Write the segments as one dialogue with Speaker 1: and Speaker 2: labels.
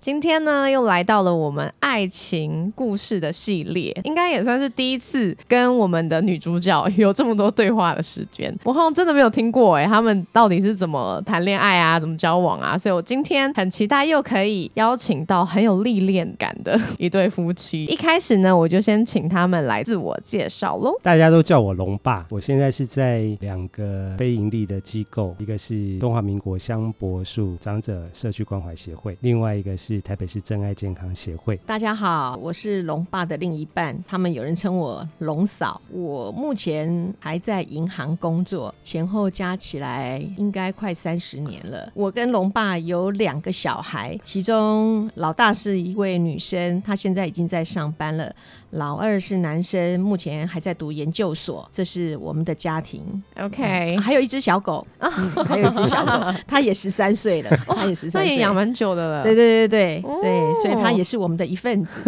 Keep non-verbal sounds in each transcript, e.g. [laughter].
Speaker 1: 今天呢，又来到了我们爱情故事的系列，应该也算是第一次跟我们的女主角有这么多对话的时间。我好像真的没有听过哎，他们到底是怎么谈恋爱啊，怎么交往啊？所以我今天很期待又可以邀请到很有历练感的一对夫妻。[laughs] 一开始呢，我就先请他们来自我介绍喽。
Speaker 2: 大家都叫我龙爸，我现在是在两个非盈利的机构，一个是中华民国香柏树长者社区关怀协会，另外一个是。是台北市真爱健康协会。
Speaker 3: 大家好，我是龙爸的另一半，他们有人称我龙嫂。我目前还在银行工作，前后加起来应该快三十年了。我跟龙爸有两个小孩，其中老大是一位女生，她现在已经在上班了。老二是男生，目前还在读研究所。这是我们的家庭
Speaker 1: ，OK。
Speaker 3: 还有一只小狗，[laughs] 还有一只小狗，它也十三岁了，它也十三岁，
Speaker 1: 也养蛮久的了。
Speaker 3: 对对对对对对，所以他也是我们的一份子。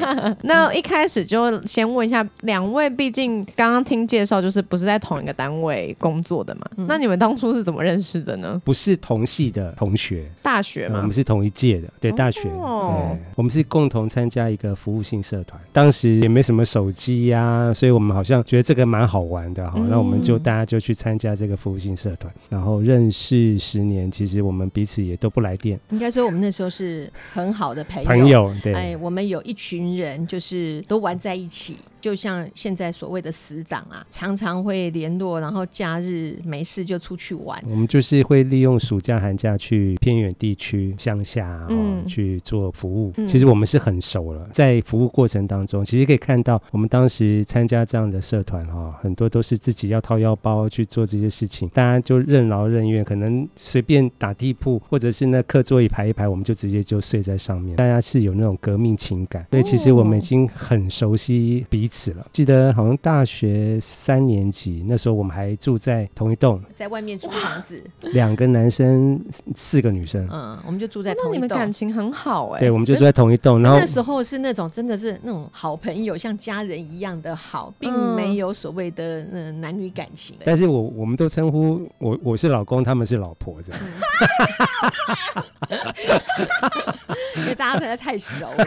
Speaker 3: [laughs]
Speaker 1: 那一开始就先问一下两位，毕竟刚刚听介绍，就是不是在同一个单位工作的嘛？那你们当初是怎么认识的呢？
Speaker 2: 不是同系的同学，
Speaker 1: 大学嘛，
Speaker 2: 我们是同一届的，对，大学。对，我们是共同参加一个服务性社团，当时。也没什么手机呀，所以我们好像觉得这个蛮好玩的哈，那我们就大家就去参加这个服务性社团，然后认识十年，其实我们彼此也都不来电。
Speaker 3: 应该说我们那时候是很好的朋友，
Speaker 2: 朋友对，
Speaker 3: 哎，我们有一群人就是都玩在一起。就像现在所谓的死党啊，常常会联络，然后假日没事就出去玩。
Speaker 2: 我们就是会利用暑假寒假去偏远地区、乡下嗯去做服务。其实我们是很熟了，在服务过程当中，其实可以看到我们当时参加这样的社团哈，很多都是自己要掏腰包去做这些事情，大家就任劳任怨，可能随便打地铺，或者是那课桌椅排一排，我们就直接就睡在上面。大家是有那种革命情感，所以其实我们已经很熟悉彼。死了，记得好像大学三年级那时候，我们还住在同一栋，
Speaker 3: 在外面租房子，
Speaker 2: 两个男生，四个女生，
Speaker 3: 嗯，我们就住在同一栋。
Speaker 1: 你们感情很好哎，
Speaker 2: 对，我们就住在同一栋。然后
Speaker 3: 那时候是那种真的是那种好朋友，像家人一样的好，并没有所谓的那男女感情。
Speaker 2: 但是我我们都称呼我我是老公，他们是老婆这样，[laughs]
Speaker 3: 因为大家实在太熟了，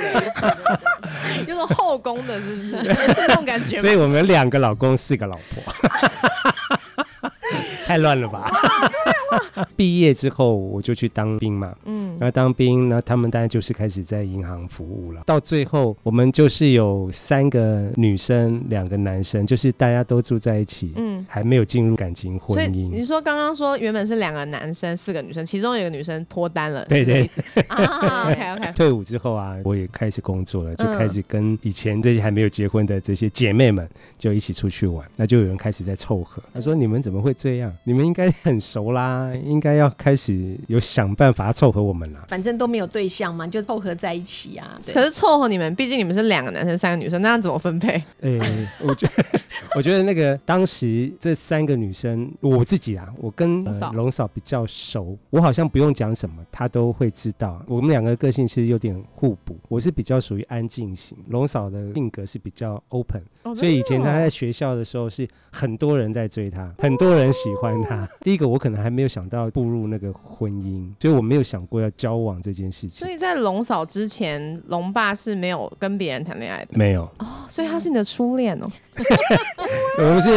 Speaker 3: [laughs]
Speaker 1: 有种后宫的，是不是？是那种感觉。
Speaker 2: 所以我们两个老公，四个老婆。太乱了吧！毕业之后我就去当兵嘛，嗯，然后当兵，那他们当然就是开始在银行服务了。到最后，我们就是有三个女生，两个男生，就是大家都住在一起，嗯，还没有进入感情婚姻。
Speaker 1: 你说刚刚说原本是两个男生，四个女生，其中有一个女生脱单了，
Speaker 2: 对对啊。
Speaker 1: OK OK。
Speaker 2: 退伍之后啊，我也开始工作了，就开始跟以前这些还没有结婚的这些姐妹们就一起出去玩，那就有人开始在凑合。他说：“你们怎么会这样？你们应该很熟啦，[laughs] 应该要开始有想办法凑合我们啦。
Speaker 3: 反正都没有对象嘛，就凑合在一起啊。
Speaker 1: 可是凑合你们，毕竟你们是两个男生，三个女生，那要怎么分配？[laughs]
Speaker 2: 哎，我觉得，[laughs] 我觉得那个当时这三个女生，我自己啊，我跟龙嫂比较熟，我好像不用讲什么，她都会知道。我们两个个性其实有点互补，我是比较属于安静型，龙嫂的性格是比较 open，所以以前她在学校的时候是很多人在追她，很多人喜欢。他 [laughs] 第一个，我可能还没有想到步入那个婚姻，所以我没有想过要交往这件事情。
Speaker 1: 所以在龙嫂之前，龙爸是没有跟别人谈恋爱的，
Speaker 2: 没有
Speaker 1: 哦。所以他是你的初恋哦。[laughs]
Speaker 2: 我们是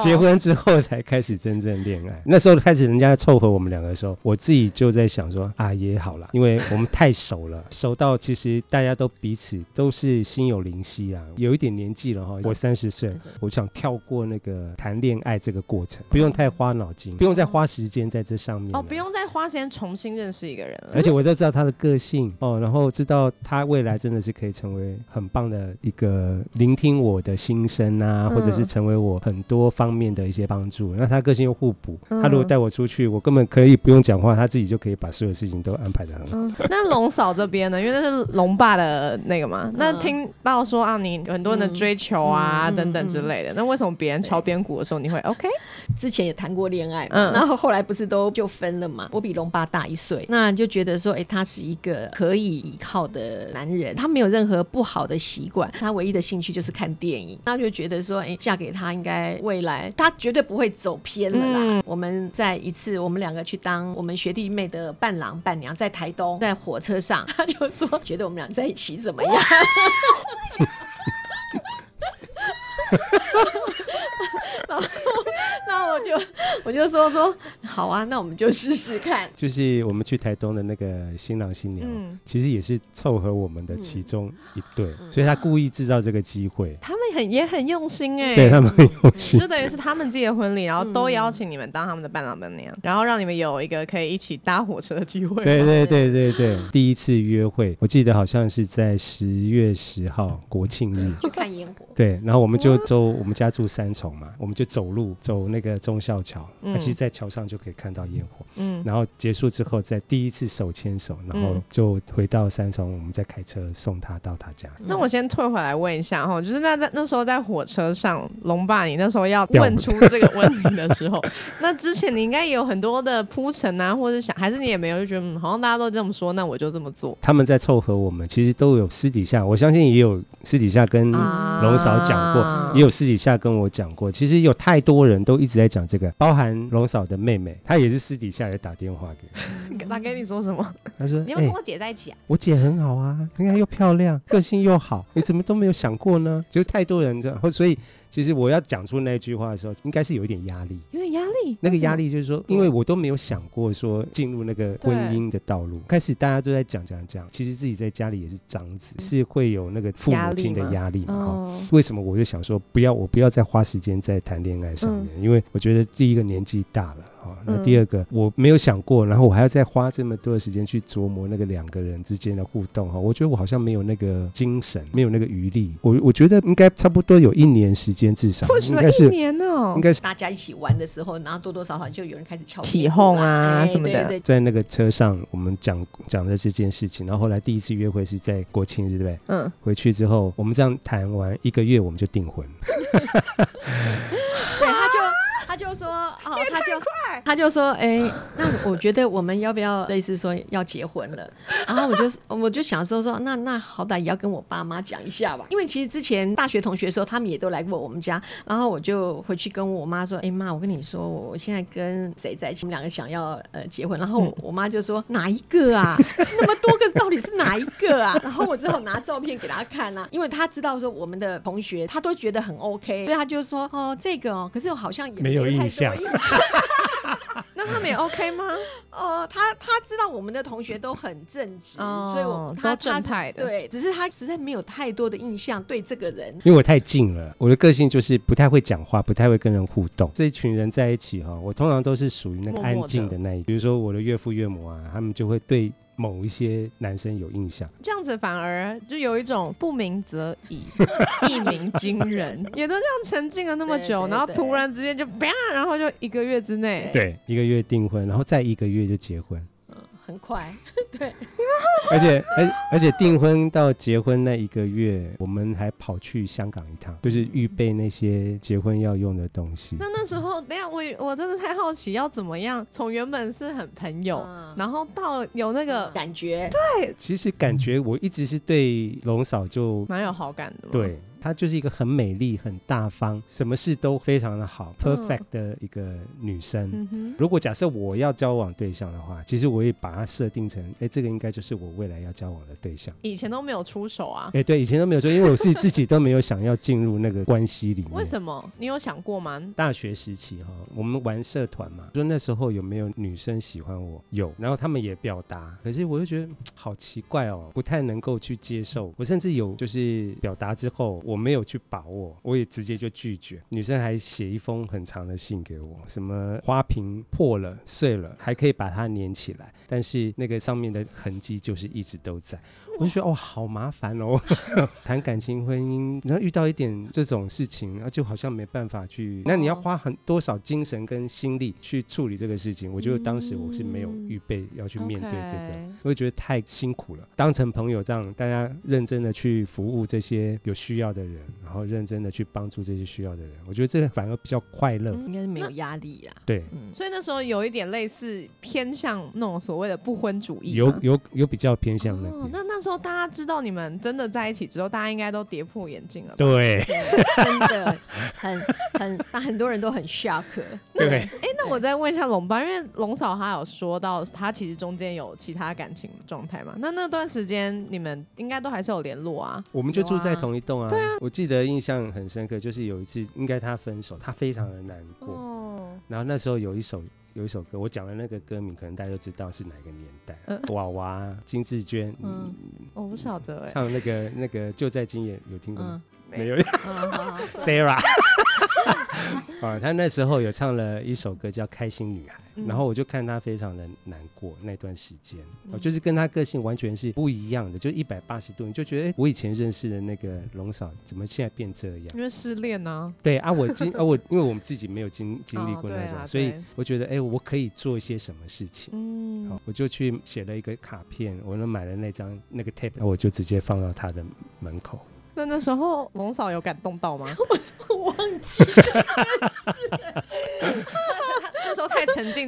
Speaker 2: 结婚之后才开始真正恋爱。那时候开始人家凑合我们两个的时候，我自己就在想说啊，也好了，因为我们太熟了，熟到其实大家都彼此都是心有灵犀啊。有一点年纪了哈，我三十岁，我想跳过那个谈恋爱这个过程，不用太花。脑筋不用再花时间在在这上面
Speaker 1: 哦，不用再花时间重新认识一个人了。
Speaker 2: 而且我都知道他的个性哦，然后知道他未来真的是可以成为很棒的一个聆听我的心声啊，或者是成为我很多方面的一些帮助。那他个性又互补，他如果带我出去，我根本可以不用讲话，他自己就可以把所有事情都安排的很好。
Speaker 1: 那龙嫂这边呢？因为那是龙爸的那个嘛。那听到说啊，你很多人的追求啊等等之类的，那为什么别人敲边鼓的时候你会 OK？
Speaker 3: 之前也谈过恋爱，嗯，然后后来不是都就分了嘛？我比龙爸大一岁，那就觉得说，哎，他是一个可以依靠的男人，他没有任何不好的习惯，他唯一的兴趣就是看电影，那就觉得说，哎，嫁给他应该未来他绝对不会走偏了啦。我们在一次我们两个去当我们学弟妹的伴郎伴娘，在台东，在火车上，他就说觉得我们俩在一起怎么样？[laughs] [laughs] 然后，那我就 [laughs] 我就说说好啊，那我们就试试看。[laughs]
Speaker 2: 就是我们去台东的那个新郎新娘，其实也是凑合我们的其中一对，所以他故意制造这个机会。
Speaker 1: 他们很也很用心 [laughs] 哎，
Speaker 2: 对他们很用心，
Speaker 1: 就等于是他们自己的婚礼，然后都邀请你们当他们的伴郎伴娘，然后让你们有一个可以一起搭火车的机会。
Speaker 2: 对对对对对，第一次约会，我记得好像是在十月十号国庆日
Speaker 3: 去看烟火。
Speaker 2: 对，然后我们就走，我们家住三重嘛，我们就走路走那个忠孝桥，其实，在桥上就可以看到烟火。嗯，然后结束之后，再第一次手牵手，然后就回到三重，我们再开车送他到他家。
Speaker 1: 那我先退回来问一下哈，就是那在那时候在火车上，龙爸，你那时候要问出这个问题的时候，[laughs] 那之前你应该也有很多的铺陈啊，或者想，还是你也没有就觉得，嗯，好像大家都这么说，那我就这么做。
Speaker 2: 他们在凑合我们，其实都有私底下，我相信也有私底下跟龙嫂讲过，也有私底下跟我讲过。其实有太多人都一直在讲这个，包含龙嫂的妹妹，她也是私底下也打电话
Speaker 1: 给，[laughs] 她跟你说什么？
Speaker 2: 她说：“
Speaker 1: 你要跟我姐在一起啊？
Speaker 2: 我姐很好啊，你看又漂亮，个性又好，你怎么都没有想过呢？就是太多人这样，所以。”其实我要讲出那句话的时候，应该是有一点压力，
Speaker 1: 有点压力。
Speaker 2: 那个压力就是说，因为我都没有想过说进入那个婚姻的道路。开始大家都在讲讲讲，其实自己在家里也是长子，是会有那个父母亲的压力嘛？为什么我就想说，不要我不要再花时间在谈恋爱上面？因为我觉得第一个年纪大了。哦，那第二个我没有想过，然后我还要再花这么多的时间去琢磨那个两个人之间的互动哈，我觉得我好像没有那个精神，没有那个余力。我我觉得应该差不多有一年时间至少，
Speaker 1: 应该是一年哦，
Speaker 2: 应该是
Speaker 3: 大家一起玩的时候，然后多多少少就有人开始敲
Speaker 1: 起哄啊什么的。
Speaker 2: 在那个车上，我们讲讲的这件事情，然后后来第一次约会是在国庆日，对不对？嗯。回去之后，我们这样谈完一个月，我们就订婚。[laughs]
Speaker 3: 哦，他就他就说，哎，那我觉得我们要不要类似说要结婚了？[laughs] 然后我就我就想说说，那那好歹也要跟我爸妈讲一下吧，因为其实之前大学同学的时候，他们也都来过我们家，然后我就回去跟我妈说，哎妈，我跟你说，我现在跟谁在一起？我们两个想要呃结婚，然后我妈就说哪一个啊？[laughs] 那么多个到底是哪一个啊？[laughs] 然后我只好拿照片给他看啊，因为他知道说我们的同学他都觉得很 OK，所以他就说哦这个哦，可是我好像也
Speaker 2: 没有。有印象，
Speaker 1: 那他们也 OK 吗？[laughs]
Speaker 3: 哦，他他知道我们的同学都很正直，所以我他
Speaker 1: 正派的
Speaker 3: 对，只是他实在没有太多的印象对这个人，
Speaker 2: 因为我太近了，我的个性就是不太会讲话，不太会跟人互动。这一群人在一起哈，我通常都是属于那个安静的那一，比如说我的岳父岳母啊，他们就会对。某一些男生有印象，
Speaker 1: 这样子反而就有一种不鸣则已，[laughs] 一鸣惊人，也都这样沉浸了那么久，然后突然之间就啪，然后就一个月之内，
Speaker 2: 对，一个月订婚，然后再一个月就结婚。
Speaker 3: 很快，[laughs] 对，
Speaker 2: 而且而而且订婚到结婚那一个月，我们还跑去香港一趟，就是预备那些结婚要用的东西。
Speaker 1: 那那时候，等下我我真的太好奇，要怎么样从原本是很朋友，然后到有那个
Speaker 3: 感觉？
Speaker 1: 对，
Speaker 2: 其实感觉我一直是对龙嫂就
Speaker 1: 蛮有好感的，
Speaker 2: 对。她就是一个很美丽、很大方，什么事都非常的好，perfect 的一个女生。如果假设我要交往对象的话，其实我也把她设定成，哎，这个应该就是我未来要交往的对象。
Speaker 1: 以前都没有出手啊？
Speaker 2: 哎，对，以前都没有说，因为我是自己都没有想要进入那个关系里面。
Speaker 1: 为什么？你有想过吗？
Speaker 2: 大学时期哈，我们玩社团嘛，说那时候有没有女生喜欢我？有，然后他们也表达，可是我就觉得好奇怪哦，不太能够去接受。我甚至有就是表达之后。我没有去把握，我也直接就拒绝。女生还写一封很长的信给我，什么花瓶破了碎了，还可以把它粘起来，但是那个上面的痕迹就是一直都在。我就觉得哦，好麻烦哦，[laughs] 谈感情婚姻，然后遇到一点这种事情，然后就好像没办法去，那你要花很多少精神跟心力去处理这个事情？我觉得当时我是没有预备要去面对这个，我就觉得太辛苦了。当成朋友这样，大家认真的去服务这些有需要的人，然后认真的去帮助这些需要的人，我觉得这反而比较快乐，
Speaker 3: 应该是没有压力啦。
Speaker 2: 对，
Speaker 1: 所以那时候有一点类似偏向那种所谓的不婚主义，
Speaker 2: 有有有比较偏向那
Speaker 1: 那那时候。大家知道你们真的在一起之后，大家应该都跌破眼镜了。
Speaker 2: 对，
Speaker 3: 真的很很，那很多人都很 shock。
Speaker 2: 对，
Speaker 1: 哎，那我再问一下龙爸，因为龙嫂她有说到，她其实中间有其他感情状态嘛？那那段时间你们应该都还是有联络啊？
Speaker 2: 我们就住在同一栋啊。
Speaker 1: 对啊，
Speaker 2: 我记得印象很深刻，就是有一次，应该他分手，他非常的难过。哦。然后那时候有一首。有一首歌，我讲的那个歌名，可能大家都知道是哪个年代。娃娃金志娟，
Speaker 1: 嗯，我不晓得哎。
Speaker 2: 唱那个那个就在今夜，有听过吗？没有。Sarah。啊，[laughs] 他那时候有唱了一首歌叫《开心女孩》，然后我就看他非常的难过那段时间，就是跟他个性完全是不一样的，就一百八十度，你就觉得我以前认识的那个龙嫂怎么现在变这样？
Speaker 1: 因为失恋呢？
Speaker 2: 对啊，我经啊我因为我们自己没有经经历过那种，所以我觉得哎，我可以做一些什么事情？嗯，好，我就去写了一个卡片，我呢买了那张那个 tape，我就直接放到他的门口。
Speaker 1: 那那时候龙嫂有感动到吗？[laughs]
Speaker 3: 我忘记了。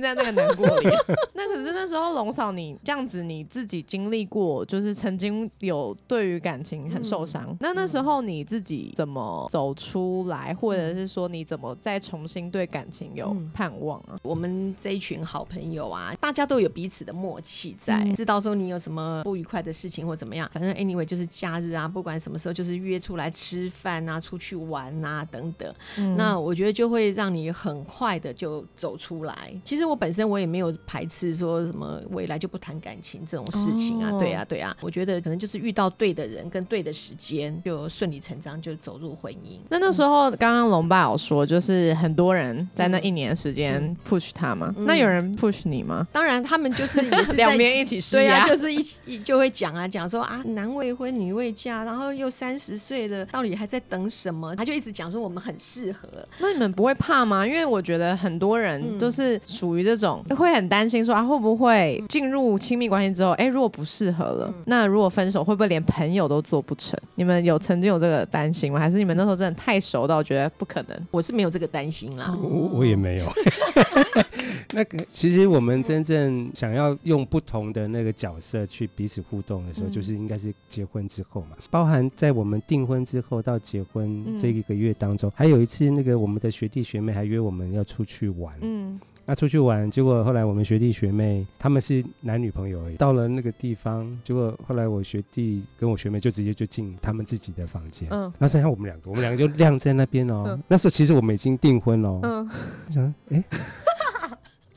Speaker 1: 在那个难过里。[laughs] 那可是那时候龙嫂，你这样子你自己经历过，就是曾经有对于感情很受伤。那那时候你自己怎么走出来，或者是说你怎么再重新对感情有盼望啊？
Speaker 3: 我们这一群好朋友啊，大家都有彼此的默契，在知道说你有什么不愉快的事情或怎么样，反正 anyway 就是假日啊，不管什么时候就是约出来吃饭啊，出去玩啊等等。那我觉得就会让你很快的就走。出来，其实我本身我也没有排斥说什么未来就不谈感情这种事情啊，对啊，对啊，我觉得可能就是遇到对的人跟对的时间，就顺理成章就走入婚姻。
Speaker 1: 那那时候刚刚龙爸有说，就是很多人在那一年时间 push 他嘛，那有人 push 你吗？
Speaker 3: 当然，他们就是也是 [laughs]
Speaker 1: 两边一起施
Speaker 3: 压，就是一起就会讲啊讲说啊，男未婚女未嫁，然后又三十岁了，到底还在等什么？他就一直讲说我们很适合。
Speaker 1: 那你们不会怕吗？因为我觉得很多人。都是属于这种会很担心说啊会不会进入亲密关系之后，哎如果不适合了，那如果分手会不会连朋友都做不成？你们有曾经有这个担心吗？还是你们那时候真的太熟到觉得不可能？
Speaker 3: 我是没有这个担心啦，
Speaker 2: 我我也没有。[laughs] 那个其实我们真正想要用不同的那个角色去彼此互动的时候，就是应该是结婚之后嘛。包含在我们订婚之后到结婚这一个月当中，还有一次那个我们的学弟学妹还约我们要出去玩。嗯。那出去玩，结果后来我们学弟学妹他们是男女朋友而已。到了那个地方，结果后来我学弟跟我学妹就直接就进他们自己的房间。嗯。那剩下我们两个，我们两个就晾在那边哦。那时候其实我们已经订婚了。嗯。我想，哎。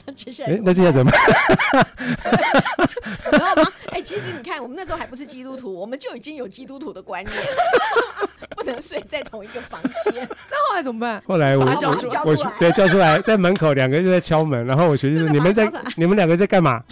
Speaker 3: 那 [laughs] 接下来，
Speaker 2: 那接下来怎么？
Speaker 3: 办？[laughs] 然后吗？哎，其实你看，我们那时候还不是基督徒，我们就已经有基督徒的观念，[laughs] 不能睡在同一个房间。
Speaker 1: 那后来怎么办？
Speaker 2: 后来我
Speaker 3: 我我
Speaker 2: 对叫出来，在门口两个人就在敲门，然后我学弟说：“你们在你们两个在干嘛？”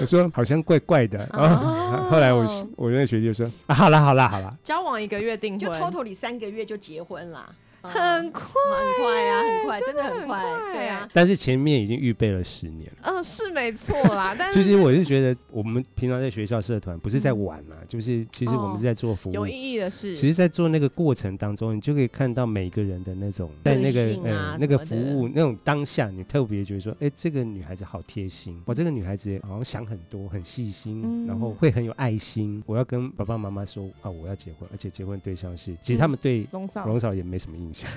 Speaker 2: 我说：“好像怪怪的。”然后后来我我那个学弟就说：“啊，好了好了好了，
Speaker 1: 交往一个月订婚，
Speaker 3: 就偷偷里三个月就结婚了。”
Speaker 1: 很快，
Speaker 3: 很快啊，很快，真的很快，对啊。
Speaker 2: 但是前面已经预备了十年了。
Speaker 1: 嗯，是没错啦。[laughs] 但
Speaker 2: 是其实我是觉得，我们平常在学校社团不是在玩嘛，就是其实我们是在做服务，
Speaker 1: 有意义的事。
Speaker 2: 其实，在做那个过程当中，你就可以看到每个人的那种在那个呃那个服务那种当下，你特别觉得说，哎，这个女孩子好贴心，我这个女孩子好像想很多，很细心，然后会很有爱心。我要跟爸爸妈妈说啊，我要结婚，而且结婚对象是，其实他们对
Speaker 1: 龙嫂
Speaker 2: 龙嫂也没什么。印象。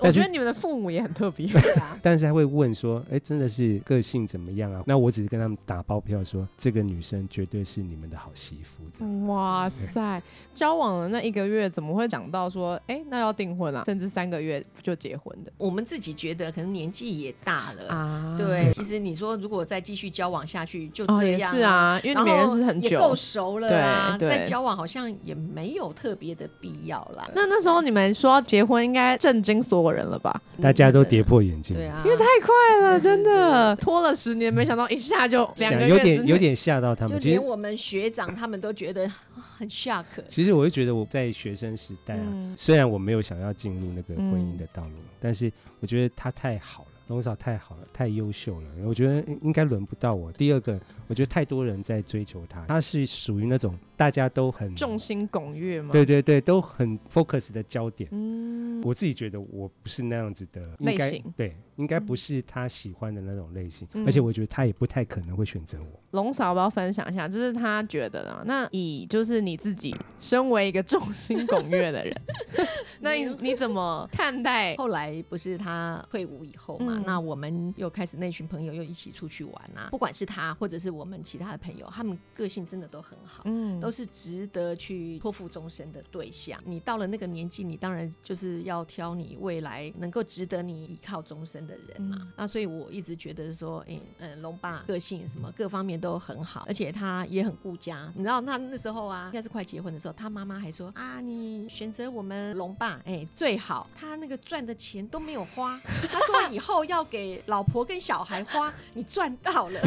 Speaker 1: 我觉得你们的父母也很特别，[laughs]
Speaker 2: 但是他会问说：“哎，真的是个性怎么样啊？”那我只是跟他们打包票说，这个女生绝对是你们的好媳妇。
Speaker 1: 哇塞，交往了那一个月，怎么会讲到说，哎，那要订婚了，甚至三个月就结婚的？
Speaker 3: 我们自己觉得可能年纪也大了啊。对，其实你说如果再继续交往下去，就这样
Speaker 1: 是啊，因为你们认识很久，
Speaker 3: 够熟了啊。再交往好像也没有特别的必要啦。
Speaker 1: 那那时候你们说结婚，应该震惊所有人了吧？
Speaker 2: 大家都跌破眼镜，
Speaker 3: 对啊，
Speaker 1: 因为太快了，真的。拖了十年，没想到一下就两个月，
Speaker 2: 有点有点吓到他们。
Speaker 3: 就连我们学长他们都觉得 [laughs] 很 shock。
Speaker 2: 其实我会觉得我在学生时代啊，虽然我没有想要进入那个婚姻的道路，但是我觉得他太好了。龙嫂太好了，太优秀了，我觉得应该轮不到我。第二个，我觉得太多人在追求她，她是属于那种大家都很
Speaker 1: 众星拱月嘛？
Speaker 2: 对对对，都很 focus 的焦点。嗯，我自己觉得我不是那样子的
Speaker 1: 类型，
Speaker 2: 对，应该不是他喜欢的那种类型，而且我觉得他也不太可能会选择我。
Speaker 1: 龙嫂，要不要分享一下？就是他觉得啊。那以就是你自己身为一个众星拱月的人，[laughs] 那你你怎么看待？
Speaker 3: 后来不是他退伍以后嘛？那我们又开始那群朋友又一起出去玩啊！不管是他或者是我们其他的朋友，他们个性真的都很好，嗯，都是值得去托付终身的对象。你到了那个年纪，你当然就是要挑你未来能够值得你依靠终身的人嘛。那所以我一直觉得说，哎，嗯，龙爸个性什么各方面都很好，而且他也很顾家。你知道他那时候啊，应该是快结婚的时候，他妈妈还说啊，你选择我们龙爸，哎，最好他那个赚的钱都没有花，他说以后要给。老婆跟小孩花，你赚到了。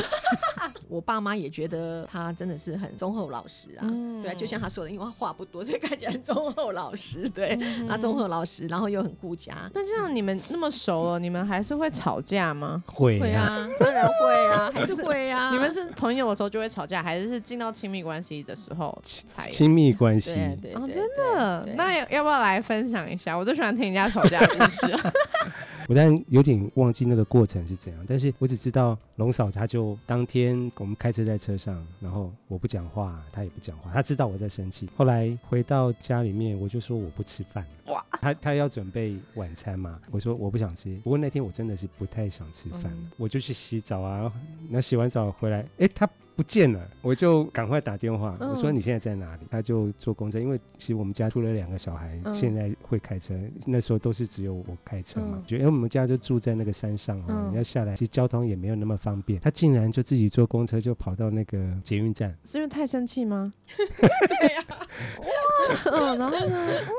Speaker 3: 我爸妈也觉得他真的是很忠厚老实啊。对啊，就像他说的，因为他话不多，所以看起来很忠厚老实。对，那忠厚老实，然后又很顾家。
Speaker 1: 那这样你们那么熟了，你们还是会吵架吗？
Speaker 2: 会
Speaker 3: 啊，当然会啊，[laughs] [laughs] 还是会啊。
Speaker 1: 你们是朋友的时候就会吵架，还是是进到亲密关系的时候才
Speaker 2: 亲密关系？
Speaker 3: 对，
Speaker 1: 真的。那要不要来分享一下？我最喜欢听人家吵架的故事。
Speaker 2: 我当然有点忘记那个过程是怎样，但是我只知道龙嫂她就当天我们开车在车上，然后我不讲话，她也不讲话，她知道我在生气。后来回到家里面，我就说我不吃饭。哇，她她要准备晚餐嘛，我说我不想吃。不过那天我真的是不太想吃饭，我就去洗澡啊。那洗完澡回来，哎，她。不见了，我就赶快打电话。我说你现在在哪里？他就坐公车，因为其实我们家出了两个小孩，现在会开车。那时候都是只有我开车嘛，觉得我们家就住在那个山上啊，你要下来，其实交通也没有那么方便。他竟然就自己坐公车就跑到那个捷运站，
Speaker 1: 是因为太生气吗？[laughs] [laughs]
Speaker 3: 对呀，
Speaker 1: 哇，[laughs] 然后呢？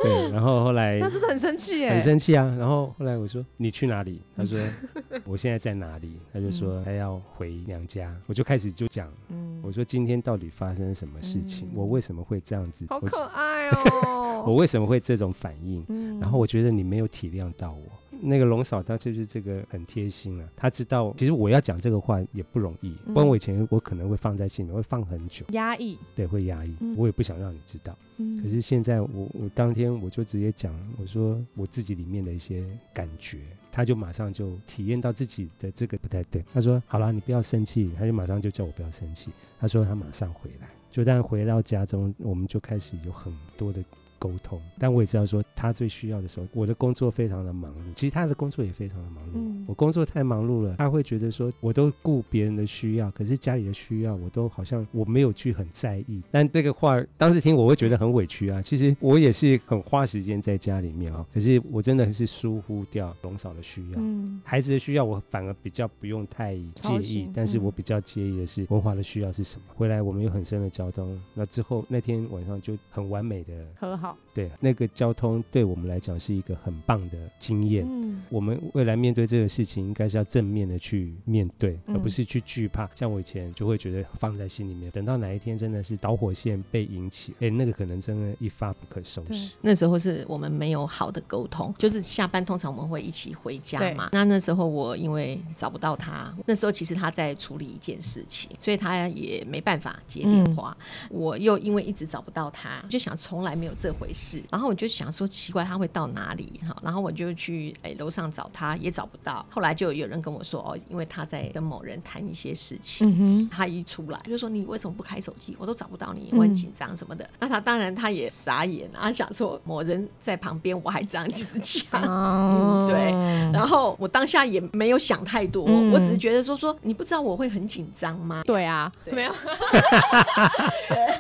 Speaker 2: 对，然后后来
Speaker 1: 他真的很生气，
Speaker 2: 很生气啊。然后后来我说你去哪里？他说 [laughs] 我现在在哪里？他就说他要回娘家。我就开始就讲。嗯，我说今天到底发生什么事情？我为什么会这样子？
Speaker 1: 好可爱哦！[laughs]
Speaker 2: 我为什么会这种反应？然后我觉得你没有体谅到我。那个龙嫂她就是这个很贴心啊，她知道其实我要讲这个话也不容易。不然我以前我可能会放在心里，会放很久，
Speaker 1: 压抑。
Speaker 2: 对，会压抑。我也不想让你知道。可是现在我我当天我就直接讲，我说我自己里面的一些感觉。他就马上就体验到自己的这个不太对。他说：“好了，你不要生气。”他就马上就叫我不要生气。他说他马上回来。就但回到家中，我们就开始有很多的。沟通，但我也知道说他最需要的时候，我的工作非常的忙碌，其实他的工作也非常的忙碌。我工作太忙碌了，他会觉得说我都顾别人的需要，可是家里的需要我都好像我没有去很在意。但这个话当时听我会觉得很委屈啊。其实我也是很花时间在家里面啊，可是我真的是疏忽掉龙嫂的需要，孩子的需要我反而比较不用太介意，但是我比较介意的是文华的需要是什么。回来我们有很深的交通，那之后那天晚上就很完美的
Speaker 1: 和好。
Speaker 2: 对，那个交通对我们来讲是一个很棒的经验。嗯，我们未来面对这个事情，应该是要正面的去面对，而不是去惧怕。像我以前就会觉得放在心里面，等到哪一天真的是导火线被引起，哎，那个可能真的一发不可收拾。
Speaker 3: 那时候是我们没有好的沟通，就是下班通常我们会一起回家嘛。那那时候我因为找不到他，那时候其实他在处理一件事情，所以他也没办法接电话。我又因为一直找不到他，就想从来没有这。回事。然后我就想说，奇怪，他会到哪里？哈，然后我就去哎楼上找他，也找不到。后来就有人跟我说，哦，因为他在跟某人谈一些事情。他一出来就说：“你为什么不开手机？我都找不到你，我很紧张什么的。”那他当然他也傻眼啊，想说某人在旁边，我还这样子讲。[laughs] 对，然后我当下也没有想太多，我只是觉得说说你不知道我会很紧张吗？
Speaker 1: 对啊，[laughs] 没有。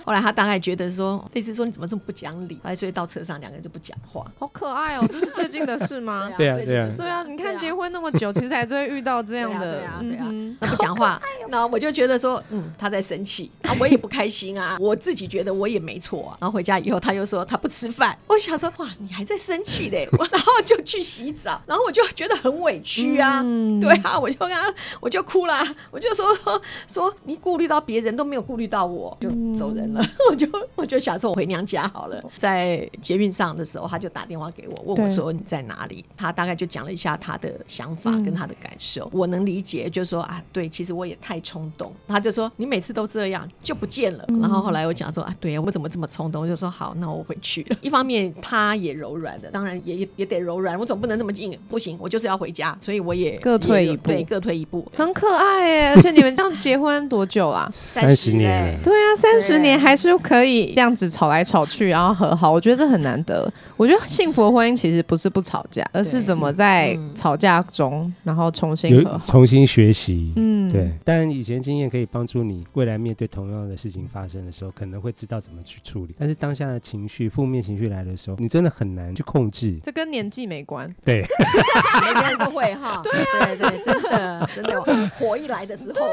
Speaker 3: 后来他大概觉得说，类似说你怎么这么不讲理？所以到车上两个人就不讲话。
Speaker 1: 好可爱哦，这是最近的事吗？[laughs]
Speaker 2: 对啊，对啊，
Speaker 1: 对啊。你看结婚那么久，其实还是会遇到这样的，
Speaker 3: 对啊，对啊。那不讲话，[laughs] 那我就觉得说，嗯，他在生气啊，我也不开心啊。我自己觉得我也没错。然后回家以后，他又说他不吃饭。我想说，哇，你还在生气嘞？[laughs] 然后就去洗澡，然后我就觉得很委屈啊。对啊，我就跟他，我就哭了，我就说说说，你顾虑到别人都没有顾虑到我，就走人了。我就我就想说，我回娘家好了。在捷运上的时候，他就打电话给我，问我说你在哪里？他大概就讲了一下他的想法跟他的感受，我能理解，就是说啊，对，其实我也太冲动。他就说你每次都这样，就不见了。然后后来我讲说啊，对呀，我怎么这么冲动？我就说好，那我回去了。一方面他也柔软的，当然也也得柔软，我总不能那么硬，不行，我就是要回家，所以我也
Speaker 1: 各退一步，
Speaker 3: 对，各退一步，
Speaker 1: 很可爱哎。而且你们这样结婚多久啊？
Speaker 2: 三十年，
Speaker 1: 对啊，三十年还是可以这样子吵来吵去，然后和好，我觉得这很难得。我觉得幸福的婚姻其实不是不吵架，而是怎么在吵架中，然后重新和好，
Speaker 2: 重新学习。嗯，对。但以前经验可以帮助你未来面对同样的事情发生的时候，可能会知道怎么去处理。但是当下的情绪、负面情绪来的时候，你真的很难去控制。
Speaker 1: 这跟年纪没关。
Speaker 2: 对，[laughs]
Speaker 3: 每个人都会哈。[laughs] 对对对，真的真的，[laughs] 火一来的时候，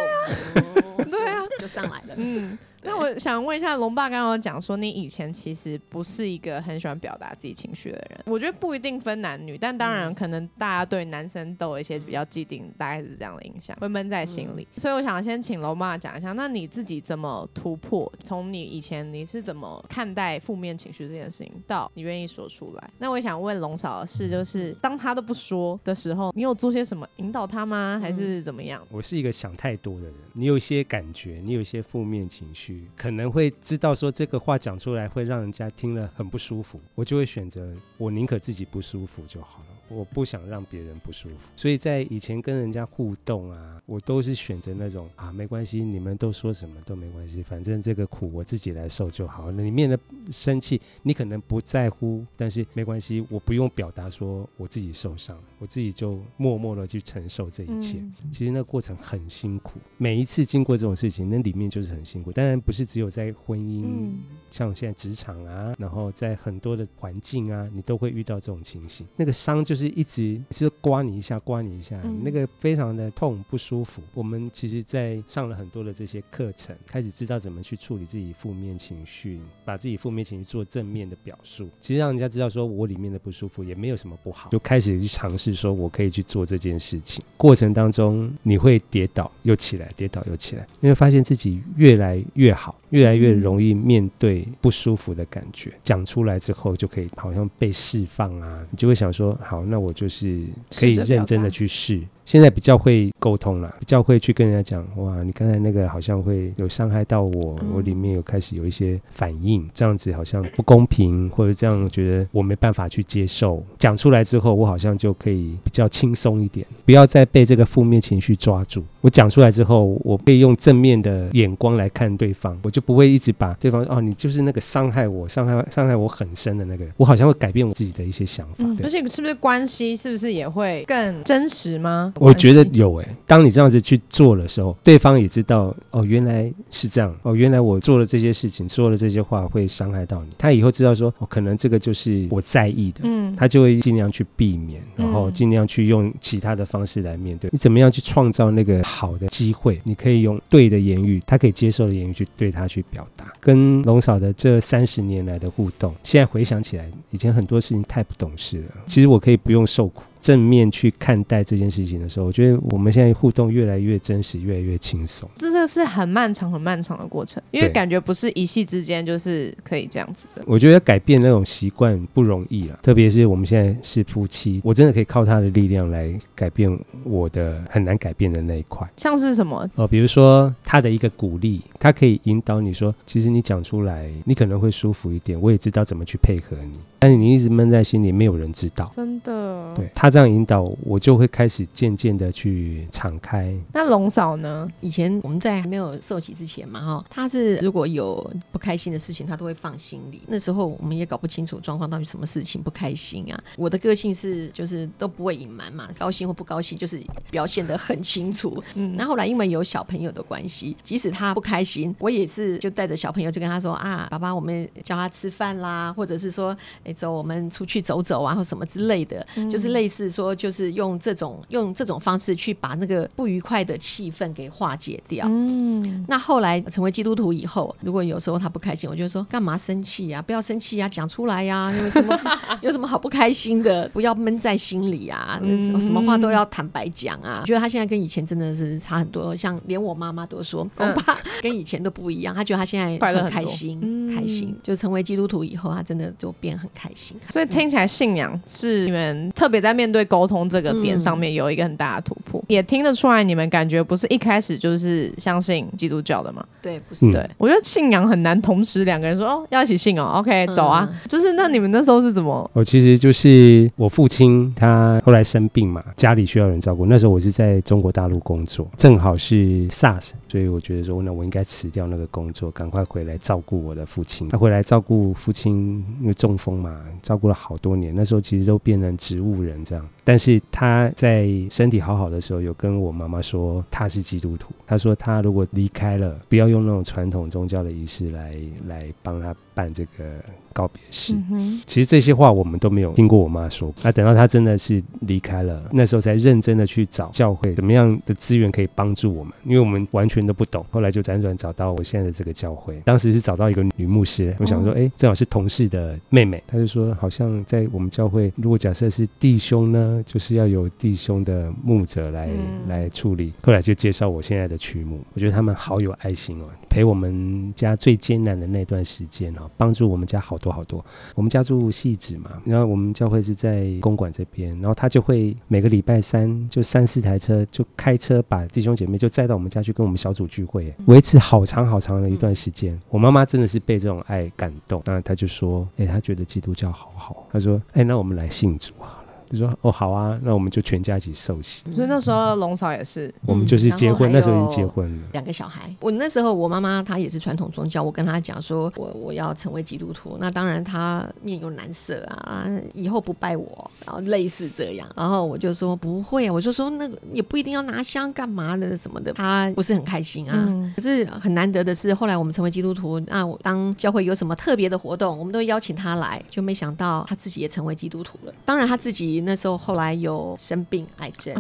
Speaker 1: 对啊，
Speaker 3: 就上来了。嗯。
Speaker 1: 那我想问一下，龙爸刚刚讲说，你以前其实不是一个很喜欢表达自己情绪的人。我觉得不一定分男女，但当然可能大家对男生都有一些比较既定，大概是这样的印象，会闷在心里。所以我想先请龙妈讲一下，那你自己怎么突破？从你以前你是怎么看待负面情绪这件事情，到你愿意说出来？那我也想问龙嫂的是，就是当他都不说的时候，你有做些什么引导他吗？还是怎么样？
Speaker 2: 我是一个想太多的人，你有一些感觉，你有一些负面情绪。可能会知道说这个话讲出来会让人家听了很不舒服，我就会选择我宁可自己不舒服就好了。我不想让别人不舒服，所以在以前跟人家互动啊，我都是选择那种啊，没关系，你们都说什么都没关系，反正这个苦我自己来受就好。那里面的生气你可能不在乎，但是没关系，我不用表达说我自己受伤，我自己就默默的去承受这一切。其实那过程很辛苦，每一次经过这种事情，那里面就是很辛苦。当然不是只有在婚姻，像现在职场啊，然后在很多的环境啊，你都会遇到这种情形，那个伤就。是一直是刮你一下，刮你一下，那个非常的痛不舒服。我们其实，在上了很多的这些课程，开始知道怎么去处理自己负面情绪，把自己负面情绪做正面的表述。其实让人家知道说我里面的不舒服也没有什么不好，就开始去尝试说我可以去做这件事情。过程当中你会跌倒又起来，跌倒又起来，你会发现自己越来越好，越来越容易面对不舒服的感觉。讲出来之后就可以好像被释放啊，你就会想说好。那我就是可以认真的去试。现在比较会沟通了，比较会去跟人家讲，哇，你刚才那个好像会有伤害到我，我里面有开始有一些反应，这样子好像不公平，或者这样觉得我没办法去接受。讲出来之后，我好像就可以比较轻松一点，不要再被这个负面情绪抓住。我讲出来之后，我可以用正面的眼光来看对方，我就不会一直把对方哦，你就是那个伤害我、伤害伤害我很深的那个人。我好像会改变我自己的一些想法。
Speaker 1: 而且是不是关系是不是也会更真实吗？
Speaker 2: 我觉得有诶，当你这样子去做的时候，对方也知道哦，原来是这样哦，原来我做了这些事情，说了这些话会伤害到你。他以后知道说，哦，可能这个就是我在意的，嗯，他就会尽量去避免，然后尽量去用其他的方式来面对。你怎么样去创造那个好的机会？你可以用对的言语，他可以接受的言语去对他去表达。跟龙嫂的这三十年来的互动，现在回想起来，以前很多事情太不懂事了。其实我可以不用受苦。正面去看待这件事情的时候，我觉得我们现在互动越来越真实，越来越轻松。
Speaker 1: 这个是很漫长、很漫长的过程，因为感觉不是一夕之间就是可以这样子的。
Speaker 2: 我觉得改变那种习惯不容易啊，特别是我们现在是夫妻，我真的可以靠他的力量来改变我的很难改变的那一块。
Speaker 1: 像是什么？
Speaker 2: 哦，比如说他的一个鼓励，他可以引导你说，其实你讲出来，你可能会舒服一点，我也知道怎么去配合你，但是你一直闷在心里，没有人知道。
Speaker 1: 真的？
Speaker 2: 对他这样引导，我就会开始渐渐的去敞开。
Speaker 1: 那龙嫂呢？
Speaker 3: 以前我们在还没有受洗之前嘛，哈，她是如果有不开心的事情，她都会放心里。那时候我们也搞不清楚状况到底什么事情不开心啊。我的个性是就是都不会隐瞒嘛，高兴或不高兴就是表现得很清楚。嗯，那后来因为有小朋友的关系，即使他不开心，我也是就带着小朋友就跟他说啊，爸爸，我们叫他吃饭啦，或者是说，哎，走，我们出去走走啊，或什么之类的，就是类似说，就是用这种用这种方式去把那个不愉快的气氛给化解掉。
Speaker 1: 嗯，
Speaker 3: 那后来成为基督徒以后，如果有时候他不开心，我就说干嘛生气呀、不要生气呀、讲出来呀、[laughs] 有什么有什么好不开心的？[laughs] 不要闷在心里啊，
Speaker 1: 嗯
Speaker 3: 什么话都要坦白讲啊。觉得他现在跟以前真的是差很多，像连我妈妈都说，我爸跟以前都不一样。他觉得他现在
Speaker 1: 嗯快乐很
Speaker 3: 开心，
Speaker 1: 嗯
Speaker 3: 开心。就成为基督徒以后，他真的就变很开心。
Speaker 1: 所以听起来信仰是你们特别在面对沟通这个点上面有一个很大的突破，也听得出来你们感觉不是一开始就是相信基督教的吗？
Speaker 3: 对，不是
Speaker 2: 嗯
Speaker 1: 对，我觉得信仰很难同时两个人说哦要一起信哦，OK 走啊，就是那你们那时候是怎么？
Speaker 2: 我其实就是我父亲，他后来生病嘛，家里需要人照顾。那时候我是在中国大陆工作，正好是 SARS，所以我觉得说，那我应该辞掉那个工作，赶快回来照顾我的父亲。他回来照顾父亲，因为中风嘛，照顾了好多年。那时候其实都变成植物人这样，但是他在身体好好的时候，有跟我妈妈说他是基督徒。他说他如果离开了，不要用那种传统宗教的仪式来来帮他办这个告别式。
Speaker 1: 嗯，
Speaker 2: 其实这些话我们都没有听过我妈说。那等到她真的是离开了，那时候才认真的去找教会怎么样的资源可以帮助我们，因为我们完全都不懂。后来就辗转找到我现在的这个教会，当时是找到一个女牧师，我想说，哎、正好是同事的妹妹，她就说，好像在我们教会，如果假设是弟兄呢，就是要有弟兄的牧者来、
Speaker 1: 嗯
Speaker 2: 来处理。后来就介绍我现在的曲目，我觉得他们好有爱心哦，陪我们家最艰难的那段时间哦，帮助我们家好多好多。我们家住戏子嘛，然后我们教会是在公馆这边，然后他就会每个礼拜三就三四台车就开车把弟兄姐妹就载到我们家去跟我们小组聚会，维持好长好长的一段时间。我妈妈真的是被这种爱感动，那她就说，哎、她觉得基督教好好，她说，哎、那我们来信主好了。就说哦好啊，那我们就全家一起受洗。
Speaker 1: 所以那时候龙嫂也是，
Speaker 2: 我们就是结婚，那时候已经结婚了。
Speaker 3: 两个小孩。我那时候我妈妈她也是传统宗教，我跟她讲说我我要成为基督徒，那当然她面有难色啊，以后不拜我，然后类似这样，然后我就说不会啊，我就说那个也不一定要拿香干嘛的什么的，她不是很开心啊。
Speaker 1: 嗯
Speaker 3: 可是很难得的是，后来我们成为基督徒，那我当教会有什么特别的活动，我们都邀请她来，就没想到她自己也成为基督徒了。当然她自己那时候后来有生病癌症，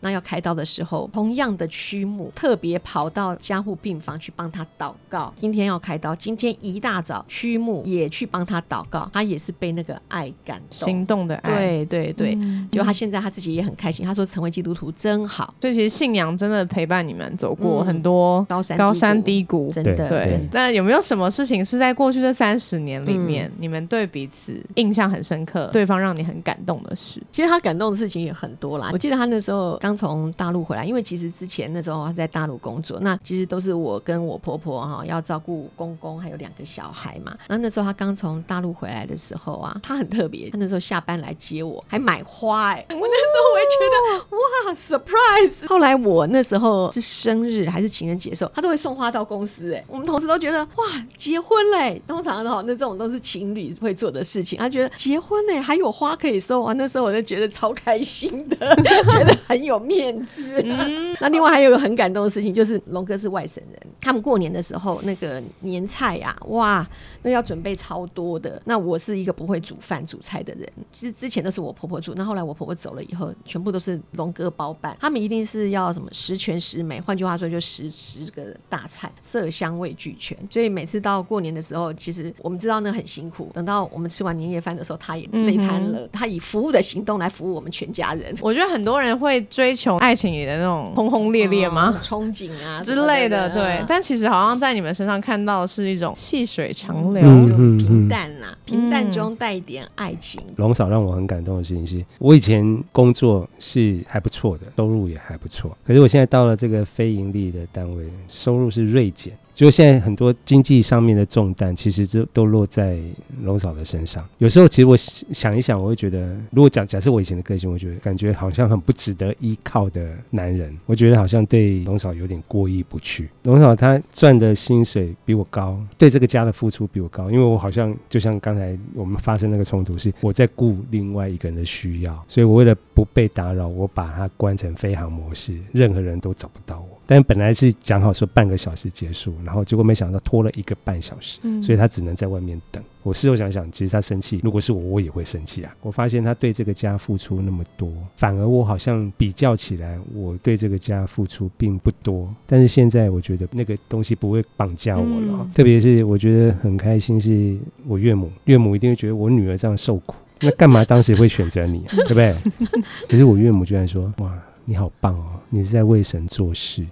Speaker 3: 那要开刀的时候，同样的区目特别跑到加护病房去帮他祷告。今天要开刀，今天一大早区目也去帮他祷告，他也是被那个爱感动。
Speaker 1: 行动的爱，
Speaker 3: 对对对，
Speaker 1: 嗯
Speaker 3: 就他现在他自己也很开心，他说成为基督徒真好，
Speaker 1: 所以其实信仰真的陪伴你们走过
Speaker 3: 嗯
Speaker 1: 很多
Speaker 3: 高山
Speaker 1: 高山
Speaker 3: 低
Speaker 1: 低谷。
Speaker 3: 真的
Speaker 2: 对
Speaker 1: 对
Speaker 3: 真的。，
Speaker 1: 那有没有什么事情是在过去这三十年里面，你们对彼此印象很深刻，对方让你很感动的事？
Speaker 3: 其实他感动的事情也很多啦。我记得他那时候刚从大陆回来，因为其实之前那时候他在大陆工作，那其实都是我跟我婆婆哈要照顾公公还有两个小孩嘛。那那时候他刚从大陆回来的时候啊，他很特别，他那时候下班来接我，还买花哎、[laughs] 我那时候我也觉得哇 surprise。后来我那时候是生日还是情人节的时候，他都会送花到公司哎、我们同事都觉得哇结婚嘞、通常的哈那这种都是情侣会做的事情，他觉得结婚嘞、还有花可以收啊，那时候我就觉得超开心的，[laughs] 觉得很有有面子。[laughs] 那另外还有一个很感动的事情，就是龙哥是外省人，他们过年的时候那个年菜呀，哇，那要准备超多的。那我是一个不会煮饭煮菜的人，其实之前都是我婆婆煮，那后来我婆婆走了以后，全部都是龙哥包办。他们一定是要什么十全十美，换句话说就十十个大菜，色香味俱全。所以每次到过年的时候，其实我们知道那很辛苦。等到我们吃完年夜饭的时候，他也累瘫了。他以服务的行动来服务我们全家人。
Speaker 1: 我觉得很多人会追求爱情里的那种轰轰烈烈吗？
Speaker 3: 憧憬啊 [laughs]
Speaker 1: 之类的，对。但其实好像在你们身上看到的是一种细水长流，
Speaker 3: 就平淡呐，平淡中带一点爱情。
Speaker 2: 龙嫂让我很感动的事情是，我以前工作是还不错的，收入也还不错。可是我现在到了这个非盈利的单位，收入是锐减。就现在很多经济上面的重担，其实就都落在龙嫂的身上。有时候，其实我想一想，我会觉得，如果假假设我以前的个性，我觉得感觉好像很不值得依靠的男人，我觉得好像对龙嫂有点过意不去。龙嫂她赚的薪水比我高，对这个家的付出比我高，因为我好像就像刚才在我们发生那个冲突，是我在顾另外一个人的需要，所以我为了不被打扰，我把它关成飞行模式，任何人都找不到我。但本来是讲好说半个小时结束，然后结果没想到拖了一个半小时，所以他只能在外面等。我事后想想，其实他生气，如果是我，我也会生气啊。我发现他对这个家付出那么多，反而我好像比较起来，我对这个家付出并不多。但是现在我觉得那个东西不会绑架我了，特别是我觉得很开心，是我岳母，岳母一定会觉得我女儿这样受苦，那干嘛当时会选择你，[laughs] 对不对？可是我岳母居然说：“哇，你好棒哦，你是在为神做事。”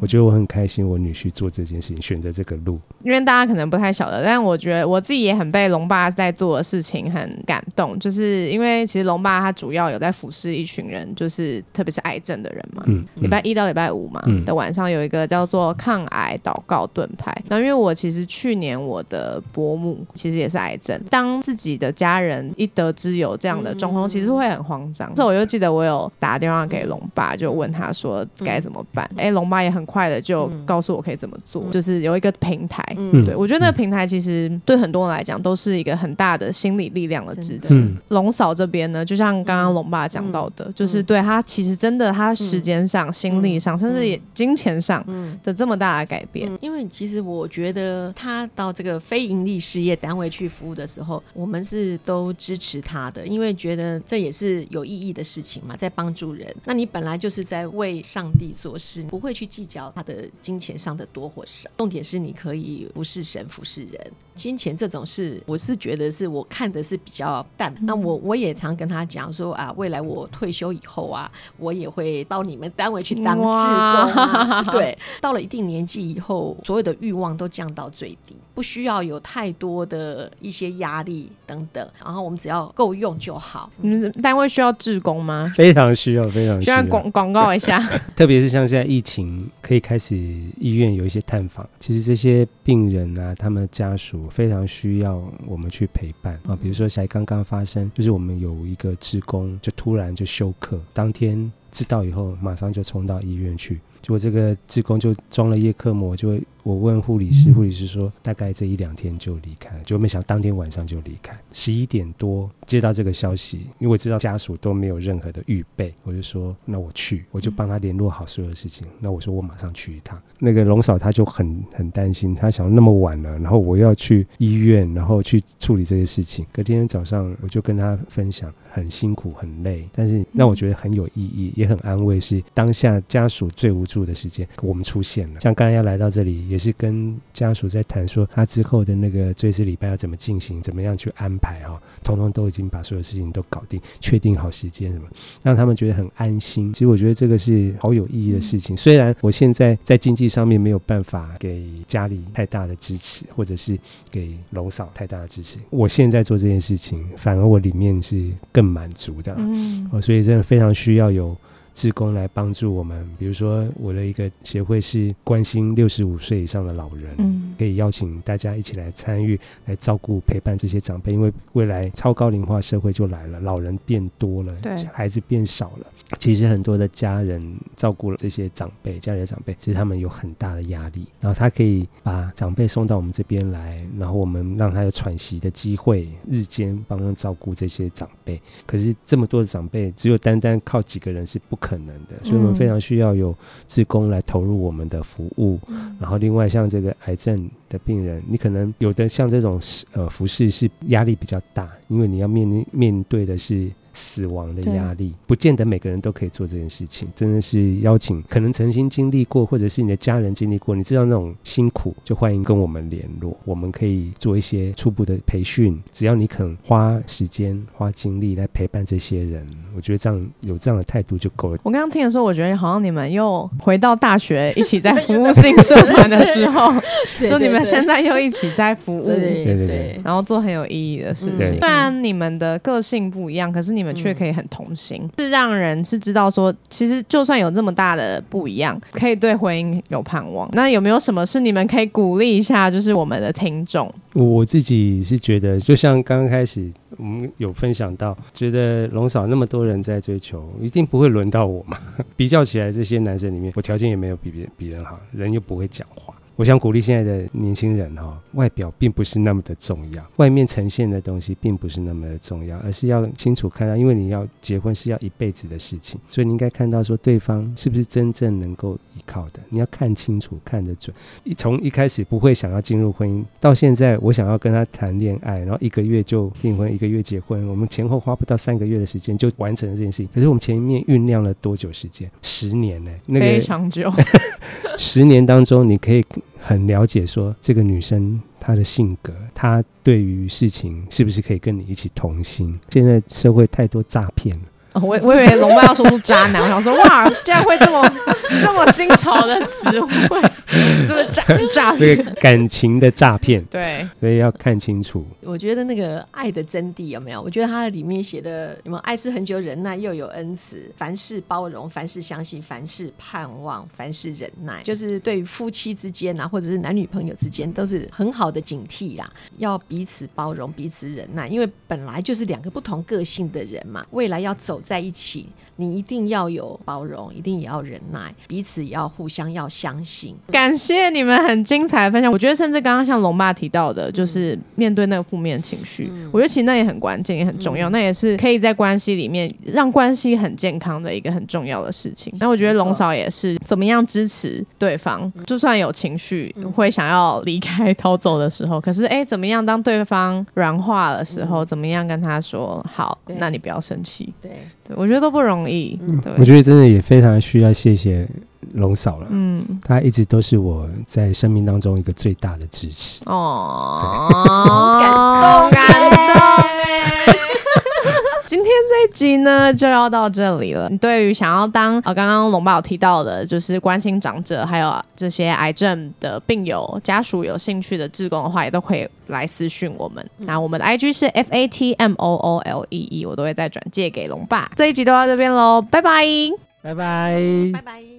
Speaker 2: 我觉得我很开心，我女婿做这件事情，选择这个路。
Speaker 1: 因为大家可能不太晓得，但我觉得我自己也很被龙爸在做的事情很感动。就是因为其实龙爸他主要有在服侍一群人，就是特别是癌症的人嘛。嗯。礼拜一到礼拜五嘛的晚上有一个叫做抗癌祷告盾牌。那因为我其实去年我的伯母其实也是癌症，当自己的家人一得知有这样的状况，其实会很慌张。这我就记得我有打电话给龙爸，就问他说该怎么办。哎，龙爸也很快的就告诉我可以怎么做，就是有一个平台。嗯，对我觉得那个平台其实对很多人来讲都是一个很大的心理力量的支持。龙嫂这边呢，就像刚刚龙爸讲到的，就是对他其实真的他时间上、心力上，甚至也金钱上的这么大的改变。
Speaker 3: 因为其实我觉得他到这个非盈利事业单位去服务的时候，我们是都支持他的，因为觉得这也是有意义的事情嘛，在帮助人。那你本来就是在为上帝做事，不会去计较他的金钱上的多或少，重点是你可以。不是神，服侍人。金钱这种事，我是觉得是我看的是比较淡。那我我也常跟他讲说啊，未来我退休以后啊，我也会到你们单位去当志工。对，到了一定年纪以后，所有的欲望都降到最低，不需要有太多的一些压力等等。然后我们只要够用就好。
Speaker 1: 你们单位需要志工吗？
Speaker 2: 非常需要，非常需要
Speaker 1: 广广告一下。[laughs]
Speaker 2: 特别是像现在疫情，可以开始医院有一些探访。其实这些病人啊，他们的家属。非常需要我们去陪伴。啊，比如说才刚刚发生，就是我们有一个职工就突然就休克，当天知道以后，马上就冲到医院去，结果这个职工就装了叶克膜，就我问护理师，护理师说大概这一两天就离开，就没想当天晚上就离开，十一点多接到这个消息，因为我知道家属都没有任何的预备，我就说那我去，我就帮他联络好所有的事情，那我说我马上去一趟。那个龙嫂她就很很担心，她想那么晚了，然后我要去医院，然后去处理这些事情。隔天早上我就跟她分享，很辛苦很累，但是让我觉得很有意义，也很安慰。是当下家属最无助的时间，我们出现了。像刚刚要来到这里，也是跟家属在谈说，他之后的那个追思礼拜要怎么进行，怎么样去安排哈，通通都已经把所有事情都搞定，确定好时间什么，让他们觉得很安心。其实我觉得这个是好有意义的事情。虽然我现在在经济。上面没有办法给家里太大的支持，或者是给楼嫂太大的支持。我现在做这件事情，反而我里面是更满足的。嗯，哦，所以真的非常需要有志工来帮助我们。比如说，我的一个协会是关心六十五岁以上的老人。嗯。可以邀请大家一起来参与，来照顾陪伴这些长辈，因为未来超高龄化社会就来了，老人变多了，
Speaker 1: 对，
Speaker 2: 孩子变少了。其实很多的家人照顾了这些长辈，家里的长辈，其实他们有很大的压力。然后他可以把长辈送到我们这边来，然后我们让他有喘息的机会，日间帮忙照顾这些长辈。可是这么多的长辈，只有单单靠几个人是不可能的，所以我们非常需要有志工来投入我们的服务。然后另外像这个癌症的病人，你可能有的像这种呃服饰是压力比较大，因为你要面面对的是。死亡的压力，不见得每个人都可以做这件事情。真的是邀请，可能曾经经历过，或者是你的家人经历过，你知道那种辛苦，就欢迎跟我们联络，我们可以做一些初步的培训。只要你肯花时间、花精力来陪伴这些人，我觉得这样有这样的态度就够了。
Speaker 1: 我刚刚听的时候，我觉得好像你们又回到大学一起在服务性社团的时候，[laughs] 就你们现在又一起在服务，
Speaker 2: 对对对，
Speaker 1: 然后做很有意义的事情。虽然你们的个性不一样，可是你们却可以很同心，是让人是知道说，其实就算有这么大的不一样，可以对婚姻有盼望。那有没有什么是你们可以鼓励一下，就是我们的听众？
Speaker 2: 我自己是觉得，就像刚刚开始我们有分享到，觉得龙嫂那么多人在追求，一定不会轮到我嘛？[laughs] 比较起来，这些男生里面，我条件也没有比别比人好，人又不会讲话。我想鼓励现在的年轻人哈，外表并不是那么的重要，外面呈现的东西并不是那么的重要，而是要清楚看到，因为你要结婚是要一辈子的事情，所以你应该看到说对方是不是真正能够依靠的，你要看清楚、看得准。一从一开始不会想要进入婚姻，到现在我想要跟他谈恋爱，然后一个月就订婚，一个月结婚，我们前后花不到三个月的时间就完成了这件事情。可是我们前面酝酿了多久时间？十年呢？
Speaker 1: 那个非常久。[laughs]
Speaker 2: 十年当中，你可以。很了解说这个女生她的性格，她对于事情是不是可以跟你一起同心？现在社会太多诈骗了。
Speaker 1: 我我以为龙爸要说出渣男，我想说哇，竟然会这么这么新潮的词汇，这个诈诈
Speaker 2: 这个感情的诈骗，
Speaker 1: 对，
Speaker 2: 所以要看清楚。
Speaker 3: 我觉得那个爱的真谛有没有？我觉得它里面写的，什么爱是恒久忍耐，又有恩慈，凡事包容，凡事相信，凡事盼望，凡事忍耐，就是对夫妻之间啊，或者是男女朋友之间，都是很好的警惕啦。要彼此包容，彼此忍耐，因为本来就是两个不同个性的人嘛，未来要走。在一起，你一定要有包容，一定也要忍耐，彼此也要互相要相信。
Speaker 1: 感谢你们很精彩的分享，我觉得甚至刚刚像龙爸提到的，就是面对那个负面情绪，我觉得其实那也很关键，也很重要，那也是可以在关系里面让关系很健康的一个很重要的事情。那我觉得龙嫂也是怎么样支持对方，就算有情绪会想要离开逃走的时候，可是哎，怎么样当对方软化的时候，怎么样跟他说好，那你不要生气，
Speaker 3: 对。
Speaker 1: 我觉得都不容易。对，
Speaker 2: 我觉得真的也非常需要谢谢龙嫂了。嗯，她一直都是我在生命当中一个最大的支持。
Speaker 3: 哦，感动，感动。
Speaker 1: 今天这一集呢就要到这里了。你对于想要当呃刚刚龙宝提到的，就是关心长者还有这些癌症的病友家属有兴趣的志工的话，也都可以来私讯我们。那我们的 I G 是 F A T M O O L E E，我都会再转借给龙爸。这一集都到这边喽，拜拜，
Speaker 2: 拜拜，
Speaker 3: 拜拜。